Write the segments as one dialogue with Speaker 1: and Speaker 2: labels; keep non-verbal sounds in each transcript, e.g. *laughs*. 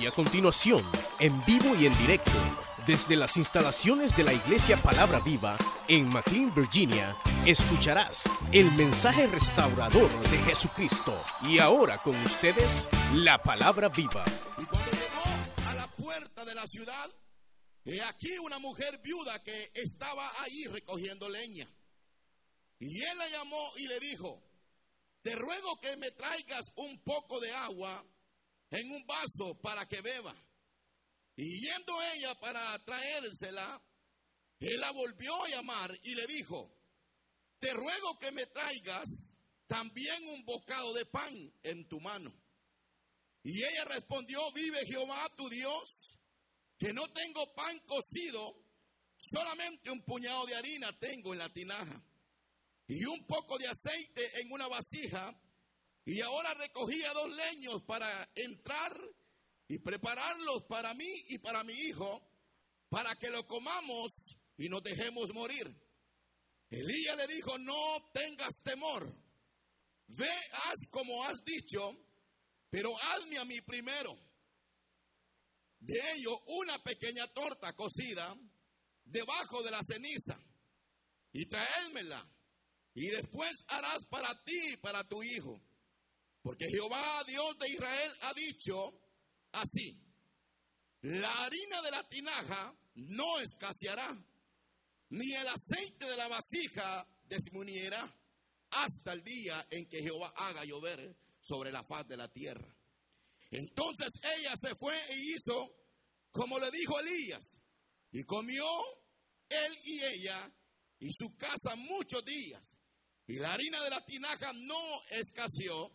Speaker 1: Y a continuación, en vivo y en directo, desde las instalaciones de la Iglesia Palabra Viva en McLean, Virginia, escucharás el mensaje restaurador de Jesucristo. Y ahora con ustedes, la Palabra Viva.
Speaker 2: Y cuando llegó a la puerta de la ciudad, he aquí una mujer viuda que estaba ahí recogiendo leña. Y él la llamó y le dijo, te ruego que me traigas un poco de agua en un vaso para que beba. Y yendo ella para traérsela, él la volvió a llamar y le dijo, te ruego que me traigas también un bocado de pan en tu mano. Y ella respondió, vive Jehová tu Dios, que no tengo pan cocido, solamente un puñado de harina tengo en la tinaja y un poco de aceite en una vasija. Y ahora recogía dos leños para entrar y prepararlos para mí y para mi hijo, para que lo comamos y nos dejemos morir. Elías le dijo, no tengas temor, ve, haz como has dicho, pero hazme a mí primero. De ello, una pequeña torta cocida debajo de la ceniza y traédmela. Y después harás para ti y para tu hijo. Porque Jehová, Dios de Israel, ha dicho así, la harina de la tinaja no escaseará, ni el aceite de la vasija disminuirá hasta el día en que Jehová haga llover sobre la faz de la tierra. Entonces ella se fue e hizo como le dijo Elías, y comió él y ella y su casa muchos días. Y la harina de la tinaja no escaseó,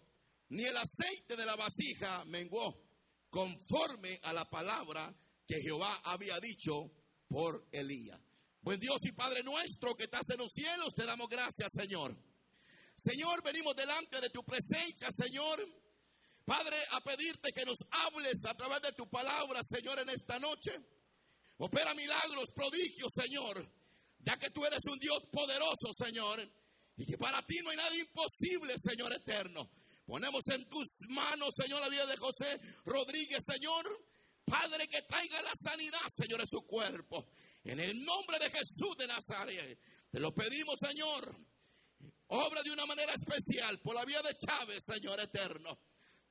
Speaker 2: ni el aceite de la vasija menguó, conforme a la palabra que Jehová había dicho por Elías. Buen Dios y Padre nuestro que estás en los cielos, te damos gracias, Señor. Señor, venimos delante de tu presencia, Señor. Padre, a pedirte que nos hables a través de tu palabra, Señor, en esta noche. Opera milagros, prodigios, Señor, ya que tú eres un Dios poderoso, Señor, y que para ti no hay nada imposible, Señor eterno. Ponemos en tus manos, Señor, la vida de José Rodríguez, Señor. Padre, que traiga la sanidad, Señor, en su cuerpo. En el nombre de Jesús de Nazaret. Te lo pedimos, Señor. Obra de una manera especial por la vía de Chávez, Señor eterno.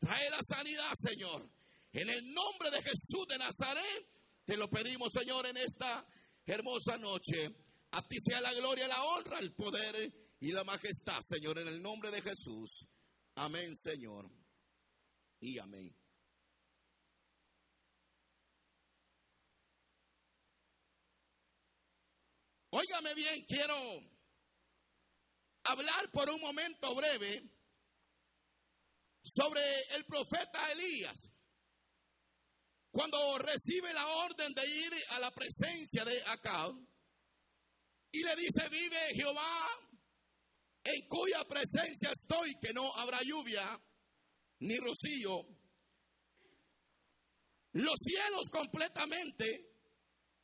Speaker 2: Trae la sanidad, Señor. En el nombre de Jesús de Nazaret, te lo pedimos, Señor, en esta hermosa noche. A ti sea la gloria, la honra, el poder y la majestad, Señor, en el nombre de Jesús. Amén, Señor. Y amén. Óigame bien, quiero hablar por un momento breve sobre el profeta Elías. Cuando recibe la orden de ir a la presencia de Acab y le dice, vive Jehová en cuya presencia estoy, que no habrá lluvia ni rocío. Los cielos completamente,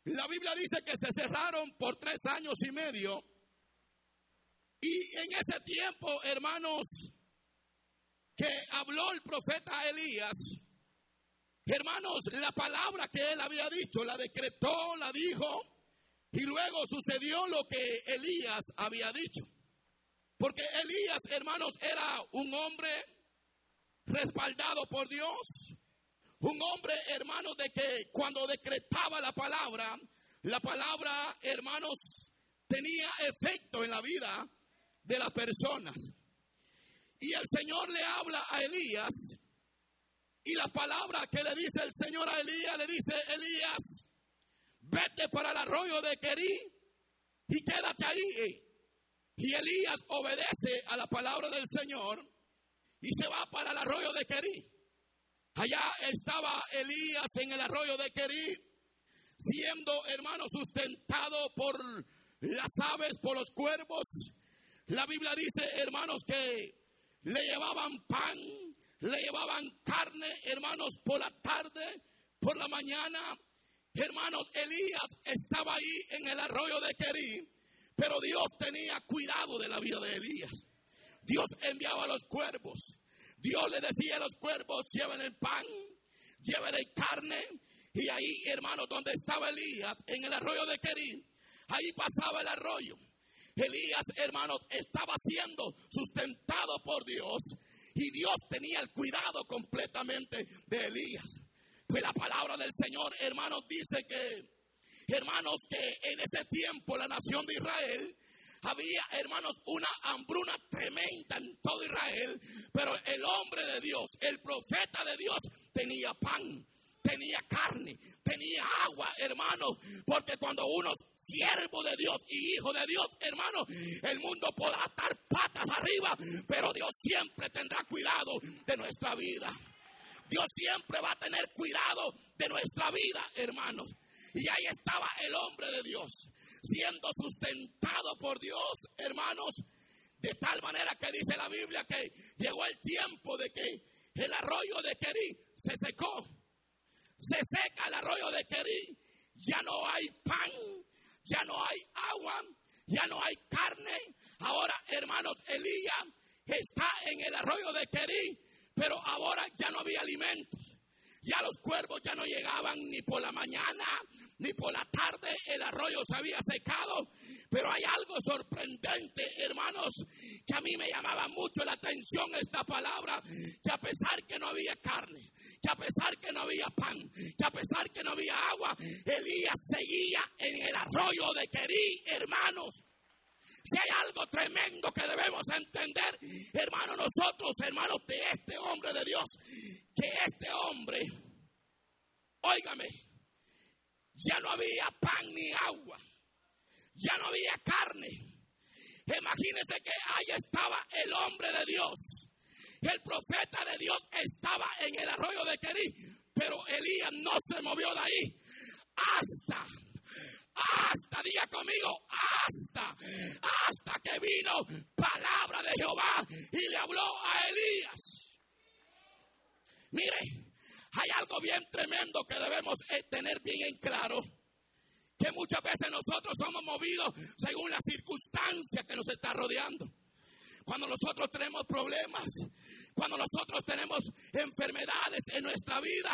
Speaker 2: la Biblia dice que se cerraron por tres años y medio. Y en ese tiempo, hermanos, que habló el profeta Elías, hermanos, la palabra que él había dicho, la decretó, la dijo, y luego sucedió lo que Elías había dicho. Porque Elías, hermanos, era un hombre respaldado por Dios. Un hombre, hermanos, de que cuando decretaba la palabra, la palabra, hermanos, tenía efecto en la vida de las personas. Y el Señor le habla a Elías. Y la palabra que le dice el Señor a Elías, le dice, Elías, vete para el arroyo de Querí y quédate ahí. Y Elías obedece a la palabra del Señor y se va para el arroyo de Querí. Allá estaba Elías en el arroyo de Querí, siendo hermano sustentado por las aves, por los cuervos. La Biblia dice, hermanos, que le llevaban pan, le llevaban carne, hermanos, por la tarde, por la mañana. Hermanos, Elías estaba ahí en el arroyo de Querí pero Dios tenía cuidado de la vida de Elías. Dios enviaba a los cuervos. Dios le decía a los cuervos, lleven el pan. llévele carne. Y ahí, hermano, donde estaba Elías, en el arroyo de Querí, ahí pasaba el arroyo. Elías, hermano, estaba siendo sustentado por Dios y Dios tenía el cuidado completamente de Elías. Pues la palabra del Señor, hermanos, dice que, hermanos, que en ese tiempo la nación de Israel había, hermanos, una hambruna tremenda en todo Israel, pero el hombre de Dios, el profeta de Dios, tenía pan, tenía carne, tenía agua, hermano, porque cuando uno es siervo de Dios y hijo de Dios, hermano, el mundo podrá estar patas arriba, pero Dios siempre tendrá cuidado de nuestra vida. Dios siempre va a tener cuidado de nuestra vida, hermanos. Y ahí estaba el hombre de Dios, siendo sustentado por Dios, hermanos, de tal manera que dice la Biblia que llegó el tiempo de que el arroyo de Querí se secó se seca el arroyo de Querí, ya no hay pan, ya no hay agua, ya no hay carne. Ahora, hermanos, Elías está en el arroyo de Querí, pero ahora ya no había alimentos. Ya los cuervos ya no llegaban ni por la mañana ni por la tarde. El arroyo se había secado. Pero hay algo sorprendente, hermanos, que a mí me llamaba mucho la atención esta palabra, que a pesar que no había carne, que a pesar que no había pan, que a pesar que no había agua, Elías seguía en el arroyo de Querí, hermanos. Si hay algo tremendo que debemos entender, hermanos, nosotros, hermanos, de este hombre de Dios, que este hombre, óigame, ya no había pan ni agua, ya no había carne. Imagínense que ahí estaba el hombre de Dios el profeta de Dios estaba en el arroyo de Querí, pero Elías no se movió de ahí hasta hasta, diga conmigo, hasta, hasta que vino palabra de Jehová y le habló a Elías. Mire, hay algo bien tremendo que debemos eh, tener bien en claro, que muchas veces nosotros somos movidos según la circunstancia que nos está rodeando. Cuando nosotros tenemos problemas, cuando nosotros tenemos enfermedades en nuestra vida,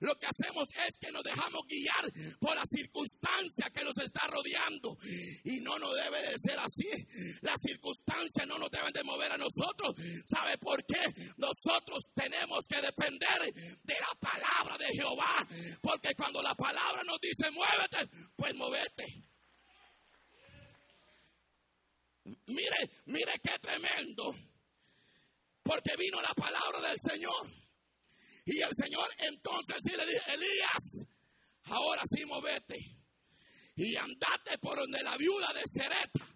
Speaker 2: lo que hacemos es que nos dejamos guiar por la circunstancia que nos está rodeando. Y no nos debe de ser así. Las circunstancias no nos deben de mover a nosotros. ¿Sabe por qué? Nosotros tenemos que depender de la palabra de Jehová. Porque cuando la palabra nos dice muévete, pues muévete. Mire, mire qué tremendo. Porque vino la palabra del Señor. Y el Señor entonces sí le dijo, Elías, ahora sí movete. Y andate por donde la viuda de Sereta.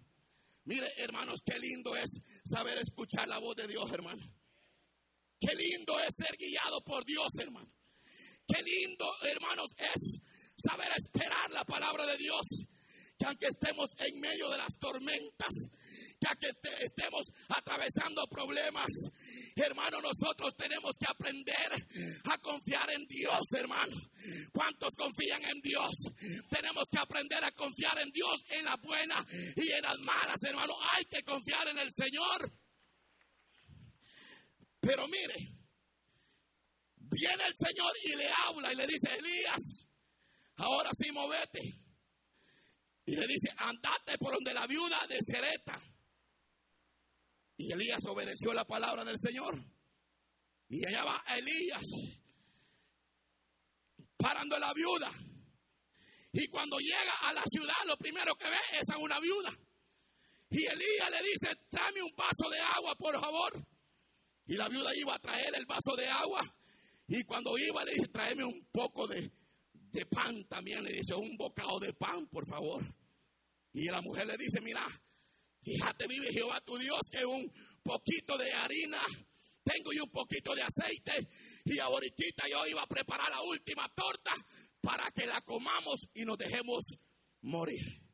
Speaker 2: Mire, hermanos, qué lindo es saber escuchar la voz de Dios, hermano. Qué lindo es ser guiado por Dios, hermano. Qué lindo, hermanos, es saber esperar la palabra de Dios. Que aunque estemos en medio de las tormentas, ya que estemos atravesando problemas, hermano, nosotros tenemos que aprender confiar en Dios, hermano. ¿Cuántos confían en Dios? Tenemos que aprender a confiar en Dios en las buenas y en las malas, hermano. Hay que confiar en el Señor. Pero mire, viene el Señor y le habla y le dice, Elías, ahora sí movete. Y le dice, andate por donde la viuda de Sereta y Elías obedeció la palabra del Señor. Y allá va Elías parando a la viuda. Y cuando llega a la ciudad, lo primero que ve es a una viuda. Y Elías le dice, tráeme un vaso de agua, por favor. Y la viuda iba a traer el vaso de agua. Y cuando iba, le dice, tráeme un poco de, de pan también. Le dice, un bocado de pan, por favor. Y la mujer le dice, mira, Fíjate, vive Jehová tu Dios, que un poquito de harina tengo y un poquito de aceite. Y ahorita yo iba a preparar la última torta para que la comamos y nos dejemos morir.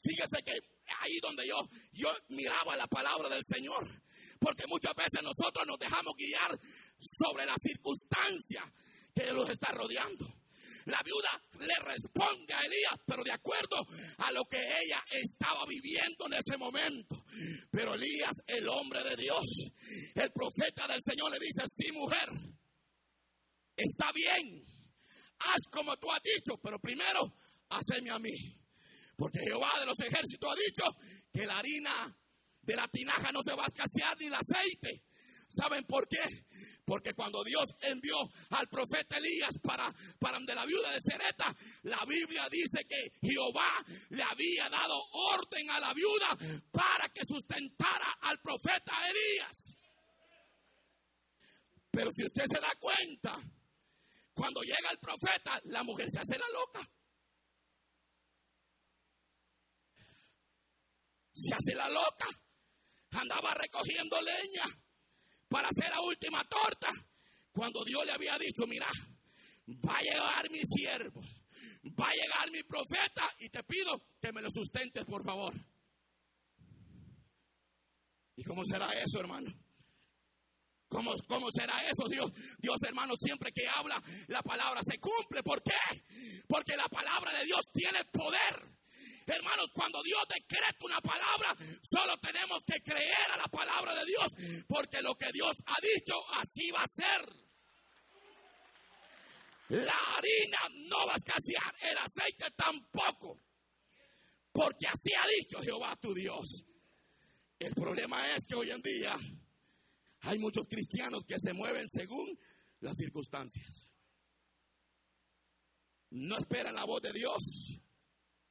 Speaker 2: Fíjese que ahí donde yo, yo miraba la palabra del Señor, porque muchas veces nosotros nos dejamos guiar sobre la circunstancia que nos está rodeando. La viuda le responde a Elías, pero de acuerdo a lo que ella estaba viviendo en ese momento. Pero Elías, el hombre de Dios, el profeta del Señor, le dice, sí, mujer, está bien, haz como tú has dicho, pero primero, haceme a mí. Porque Jehová de los ejércitos ha dicho que la harina de la tinaja no se va a escasear ni el aceite. ¿Saben por qué? Porque cuando Dios envió al profeta Elías para, para de la viuda de Sereta, la Biblia dice que Jehová le había dado orden a la viuda para que sustentara al profeta Elías. Pero si usted se da cuenta, cuando llega el profeta, la mujer se hace la loca. Se hace la loca. Andaba recogiendo leña para hacer la última torta. Cuando Dios le había dicho, mira, va a llegar mi siervo, va a llegar mi profeta y te pido que me lo sustentes, por favor. ¿Y cómo será eso, hermano? ¿Cómo, ¿Cómo, será eso, Dios? Dios, hermano, siempre que habla, la palabra se cumple. ¿Por qué? Porque la palabra de Dios tiene poder. Hermanos, cuando Dios decreta una palabra, solo tenemos que creer a la palabra de Dios, porque lo que Dios ha dicho, así va a ser. La harina no va a escasear, el aceite tampoco, porque así ha dicho Jehová tu Dios. El problema es que hoy en día hay muchos cristianos que se mueven según las circunstancias. No esperan la voz de Dios,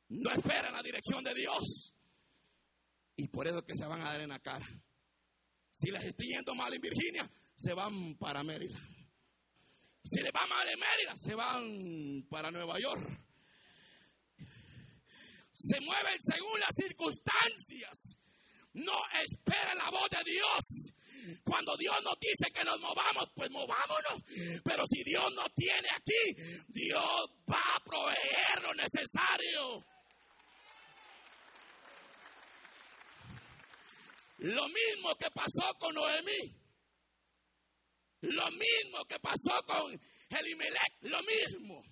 Speaker 2: no esperan la dirección de Dios. Y por eso que se van a dar en la cara. Si les está yendo mal en Virginia, se van para Maryland. Si les va mal en Maryland, se van para Nueva York. Se mueven según las circunstancias. No esperen la voz de Dios. Cuando Dios nos dice que nos movamos, pues movámonos. Pero si Dios nos tiene aquí, Dios va a proveer lo necesario. Lo mismo que pasó con Noemí. Lo mismo que pasó con Elimelech. Lo mismo.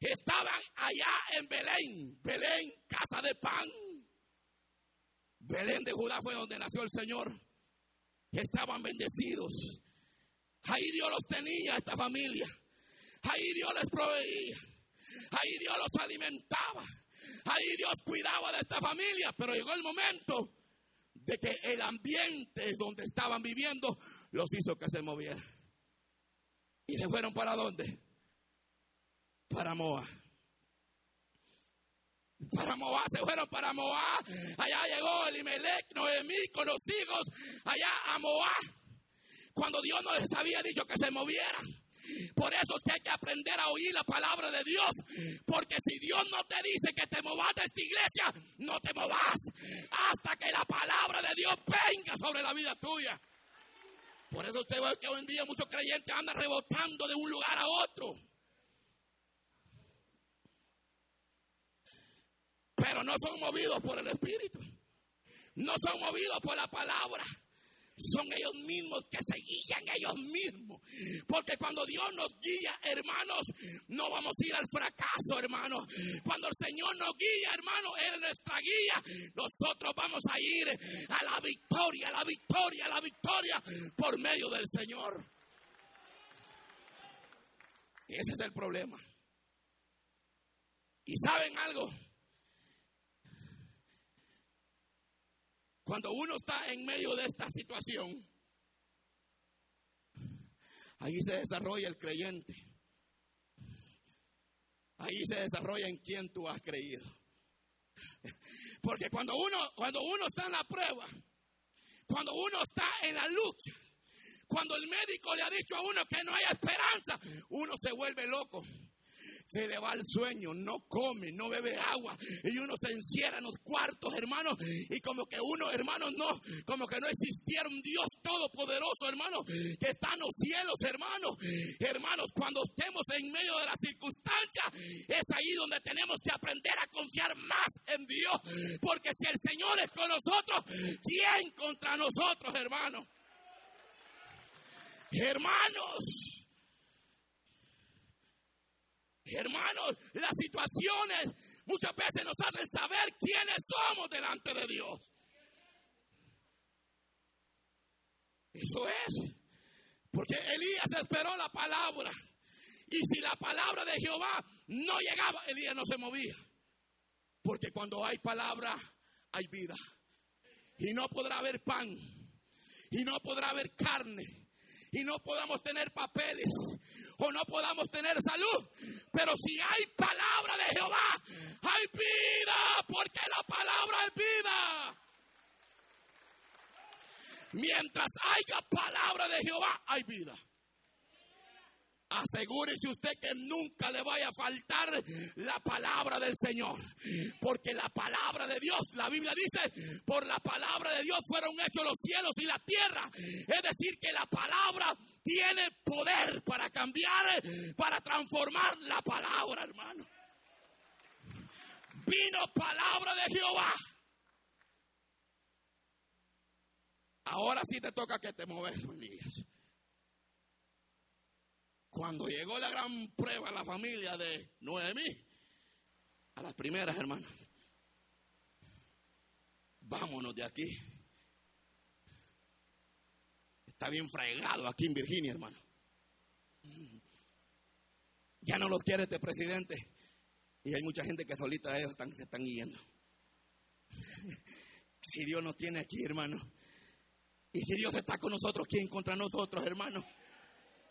Speaker 2: Estaban allá en Belén. Belén, casa de pan. Belén de Judá fue donde nació el Señor. Estaban bendecidos. Ahí Dios los tenía, esta familia. Ahí Dios les proveía. Ahí Dios los alimentaba. Ahí Dios cuidaba de esta familia. Pero llegó el momento de que el ambiente donde estaban viviendo los hizo que se movieran. ¿Y se fueron para dónde? Para Moab. Para Moab, se fueron para Moab. Allá llegó Elimelech, Noemí con los hijos, allá a Moab. Cuando Dios no les había dicho que se movieran. Por eso hay que aprender a oír la palabra de Dios. Porque si Dios no te dice que te movas de esta iglesia, no te movas hasta que la palabra de Dios venga sobre la vida tuya. Por eso usted ve que hoy en día muchos creyentes andan rebotando de un lugar a otro. Pero no son movidos por el Espíritu. No son movidos por la palabra son ellos mismos que se guían ellos mismos. Porque cuando Dios nos guía, hermanos, no vamos a ir al fracaso, hermanos. Cuando el Señor nos guía, hermanos, Él es nuestra guía. Nosotros vamos a ir a la victoria, a la victoria, a la victoria por medio del Señor. Ese es el problema. ¿Y saben algo? Cuando uno está en medio de esta situación, ahí se desarrolla el creyente. Ahí se desarrolla en quien tú has creído. Porque cuando uno, cuando uno está en la prueba, cuando uno está en la lucha, cuando el médico le ha dicho a uno que no hay esperanza, uno se vuelve loco se le va el sueño, no come, no bebe agua y uno se encierra en los cuartos, hermanos, y como que uno, hermanos, no, como que no existiera un Dios todopoderoso, hermano, que está en los cielos, hermanos. Hermanos, cuando estemos en medio de la circunstancia, es ahí donde tenemos que aprender a confiar más en Dios, porque si el Señor es con nosotros, ¿quién contra nosotros, hermanos? Hermanos, Hermanos, las situaciones muchas veces nos hacen saber quiénes somos delante de Dios. Eso es. Porque Elías esperó la palabra. Y si la palabra de Jehová no llegaba, Elías no se movía. Porque cuando hay palabra, hay vida. Y no podrá haber pan. Y no podrá haber carne. Y no podamos tener papeles. O no podamos tener salud. Pero si hay palabra de Jehová, hay vida. Porque la palabra es vida. Mientras haya palabra de Jehová, hay vida. Asegúrese usted que nunca le vaya a faltar la palabra del Señor. Porque la palabra de Dios, la Biblia dice, por la palabra de Dios fueron hechos los cielos y la tierra. Es decir, que la palabra tiene poder para cambiar, para transformar la palabra, hermano. Vino palabra de Jehová Ahora sí te toca que te mueves, Elías. Cuando llegó la gran prueba a la familia de Noemí, a las primeras, hermanas, vámonos de aquí. Está bien fregado aquí en Virginia, hermano. Ya no los quiere este presidente. Y hay mucha gente que solita ellos están, se están yendo. *laughs* Si Dios nos tiene aquí, hermano, y si Dios está con nosotros, ¿quién contra nosotros, hermano?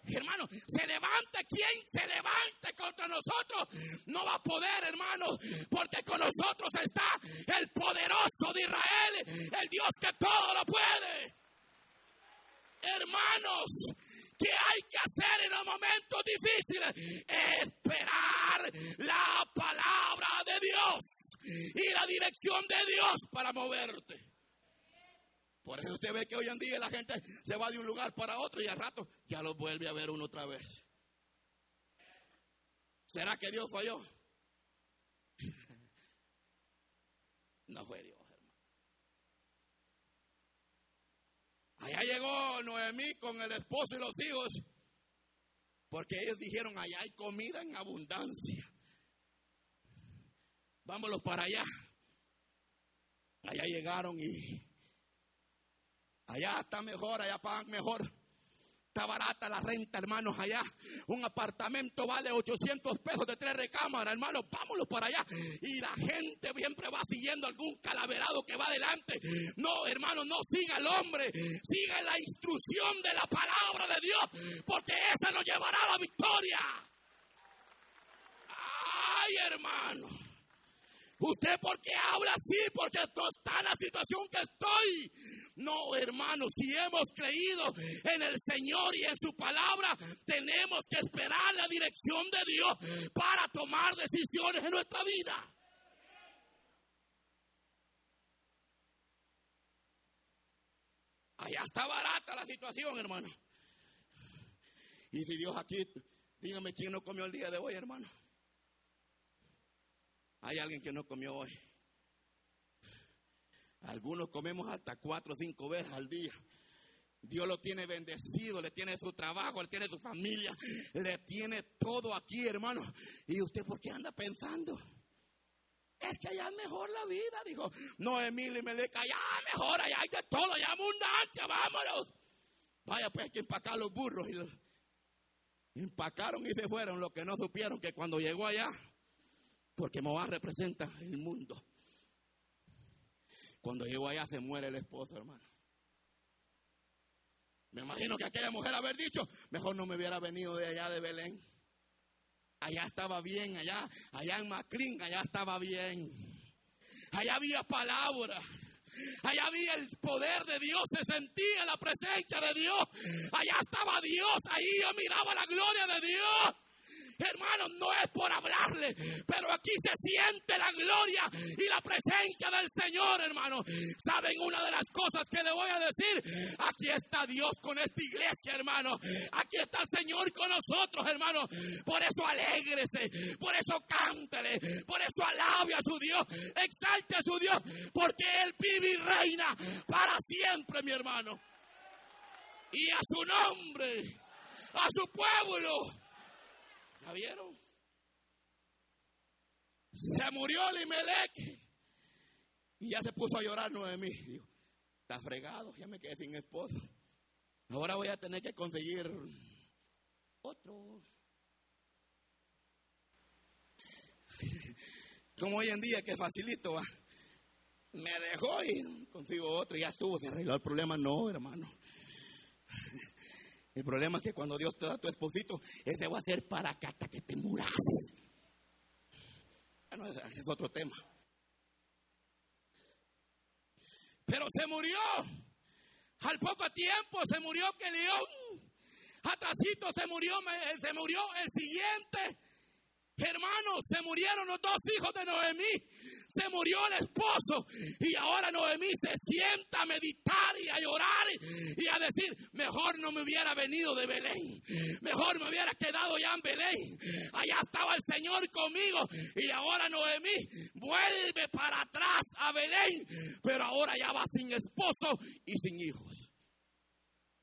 Speaker 2: Hermano, se levante quien se levante contra nosotros. No va a poder, hermano, porque con nosotros está el poderoso de Israel, el Dios que todo lo puede. Hermanos, ¿qué hay que hacer en los momentos difíciles? Esperar la palabra de Dios y la dirección de Dios para moverte. Por eso usted ve que hoy en día la gente se va de un lugar para otro y al rato ya lo vuelve a ver uno otra vez. ¿Será que Dios falló? *laughs* No fue Dios, hermano. Allá llegó Noemí con el esposo y los hijos, porque ellos dijeron, allá hay comida en abundancia. Vámonos para allá. Allá llegaron y Allá está mejor, allá pagan mejor. Está barata la renta, hermanos, allá. Un apartamento vale 800 pesos de tres recámaras, hermanos. Vámonos para allá. Y la gente siempre va siguiendo algún calaverado que va adelante. No, hermano, no siga el hombre. Siga la instrucción de la palabra de Dios. Porque esa nos llevará a la victoria. Ay, hermano. ¿Usted por qué habla así? Porque está en la situación que estoy. No, hermanos, si hemos creído en el Señor y en su palabra, tenemos que esperar la dirección de Dios para tomar decisiones en nuestra vida. Allá está barata la situación, hermano. Y si Dios aquí, dígame quién no comió el día de hoy, hermano. Hay alguien que no comió hoy. Algunos comemos hasta cuatro o cinco veces al día. Dios lo tiene bendecido, le tiene su trabajo, le tiene su familia, le tiene todo aquí, hermano. ¿Y usted por qué anda pensando? Es que allá es mejor la vida, dijo. No, Emilio y Meleca, allá mejor, allá hay de todo, allá abundancia, vámonos. Vaya, pues hay que empacar los burros. Y los... Empacaron y se fueron, los que no supieron que cuando llegó allá, porque Moab representa el mundo. Cuando llegó allá se muere el esposo, hermano. Me imagino que aquella mujer haber dicho, mejor no me hubiera venido de allá de Belén. Allá estaba bien, allá, allá en Maclín, allá estaba bien. Allá había palabra. Allá había el poder de Dios, se sentía la presencia de Dios. Allá estaba Dios, ahí yo miraba la gloria de Dios. Hermanos, no es por hablarle, pero aquí se siente la gloria y la presencia del Señor, hermano. ¿Saben una de las cosas que le voy a decir? Aquí está Dios con esta iglesia, hermano. Aquí está el Señor con nosotros, hermano. Por eso alégrese, por eso cántele, por eso alabe a su Dios, exalte a su Dios, porque Él vive y reina para siempre, mi hermano. Y a su nombre, a su pueblo ¿Ya vieron? Se murió Limelech. Y ya se puso a llorar Noemí. Dijo, está fregado, ya me quedé sin esposo. Ahora voy a tener que conseguir otro. *laughs* Como hoy en día que facilito, me dejó y consigo otro y ya estuvo, se arregló el problema. No, hermano. El problema es que cuando Dios te da tu esposito, ese va a ser para acá hasta que te muras. Es otro tema. Pero se murió. Al poco tiempo se murió que león. Atacito se murió, se murió el siguiente. Hermanos, se murieron los dos hijos de Noemí se murió el esposo y ahora Noemí se sienta a meditar y a llorar y a decir, mejor no me hubiera venido de Belén, mejor me hubiera quedado ya en Belén, allá estaba el Señor conmigo y ahora Noemí vuelve para atrás a Belén, pero ahora ya va sin esposo y sin hijos.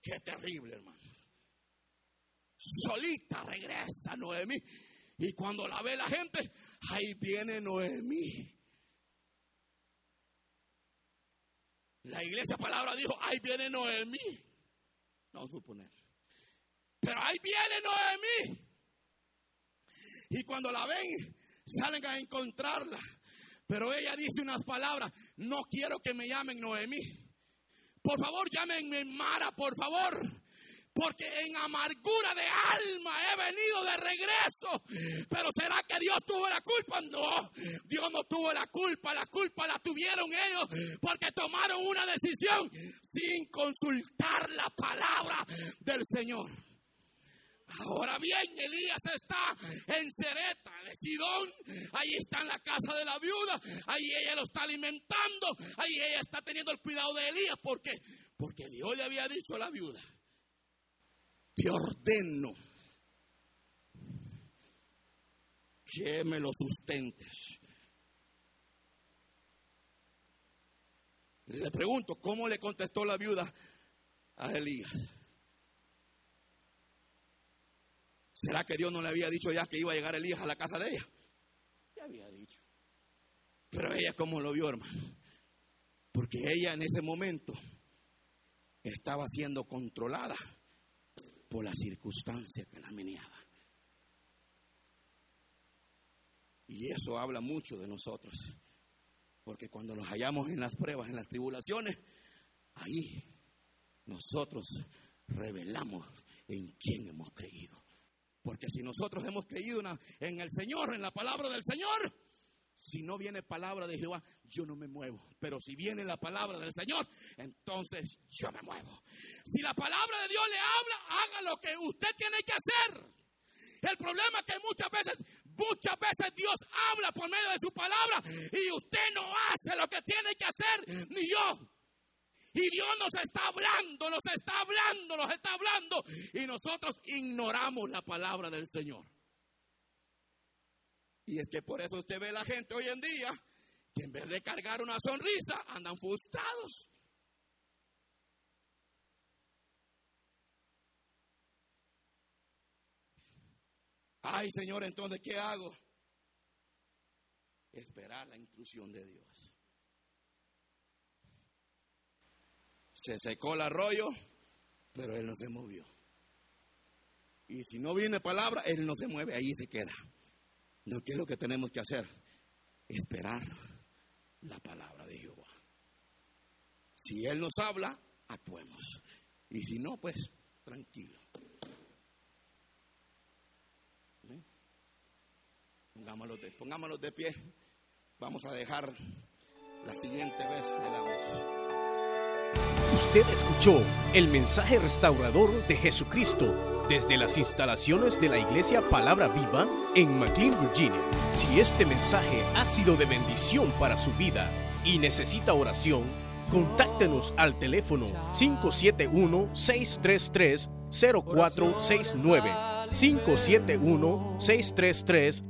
Speaker 2: Qué terrible, hermano. Solita regresa Noemí. Y cuando la ve la gente, ahí viene Noemí. La iglesia palabra dijo, ahí viene Noemí. No suponer. Pero ahí viene Noemí. Y cuando la ven, salen a encontrarla. Pero ella dice unas palabras, no quiero que me llamen Noemí. Por favor, llámenme Mara, por favor porque en amargura de alma he venido de regreso. Pero ¿será que Dios tuvo la culpa? No, Dios no tuvo la culpa, la culpa la tuvieron ellos porque tomaron una decisión sin consultar la palabra del Señor. Ahora bien, Elías está en Cereta de Sidón. Ahí está en la casa de la viuda. Ahí ella lo está alimentando. Ahí ella está teniendo el cuidado de Elías. ¿Por qué? Porque Dios le había dicho a la viuda te ordeno que me lo sustentes. Le pregunto, ¿cómo le contestó la viuda a Elías? ¿Será que Dios no le había dicho ya que iba a llegar Elías a la casa de ella? Ya había dicho. Pero ella, ¿cómo lo vio, hermano? Porque ella en ese momento estaba siendo controlada por la circunstancia que la meneaba. Y eso habla mucho de nosotros. Porque cuando nos hallamos en las pruebas, en las tribulaciones, ahí nosotros revelamos en quién hemos creído. Porque si nosotros hemos creído en el Señor, en la palabra del Señor, si no viene palabra de Jehová, yo no me muevo. Pero si viene la palabra del Señor, entonces yo me muevo. Si la palabra de Dios le habla, haga lo que usted tiene que hacer. El problema es que muchas veces, muchas veces Dios habla por medio de su palabra y usted no hace lo que tiene que hacer, ni yo. Y Dios nos está hablando, nos está hablando, nos está hablando. Y nosotros ignoramos la palabra del Señor. Y es que por eso usted ve a la gente hoy en día que en vez de cargar una sonrisa andan frustrados. Ay, Señor, entonces, ¿qué hago? Esperar la intrusión de Dios. Se secó el arroyo, pero Él no se movió. Y si no viene palabra, Él no se mueve, ahí se queda. No, ¿qué es lo que tenemos que hacer? Esperar la palabra de Jehová. Si Él nos habla, actuemos. Y si no, pues tranquilo. Pongámoslos de, pie. Vamos a dejar la siguiente vez la voz.
Speaker 1: Usted escuchó el mensaje restaurador de Jesucristo desde las instalaciones de la iglesia Palabra Viva en McLean, Virginia. Si este mensaje ha sido de bendición para su vida y necesita oración, contáctenos al teléfono 571-633-0469. 571-633-0469.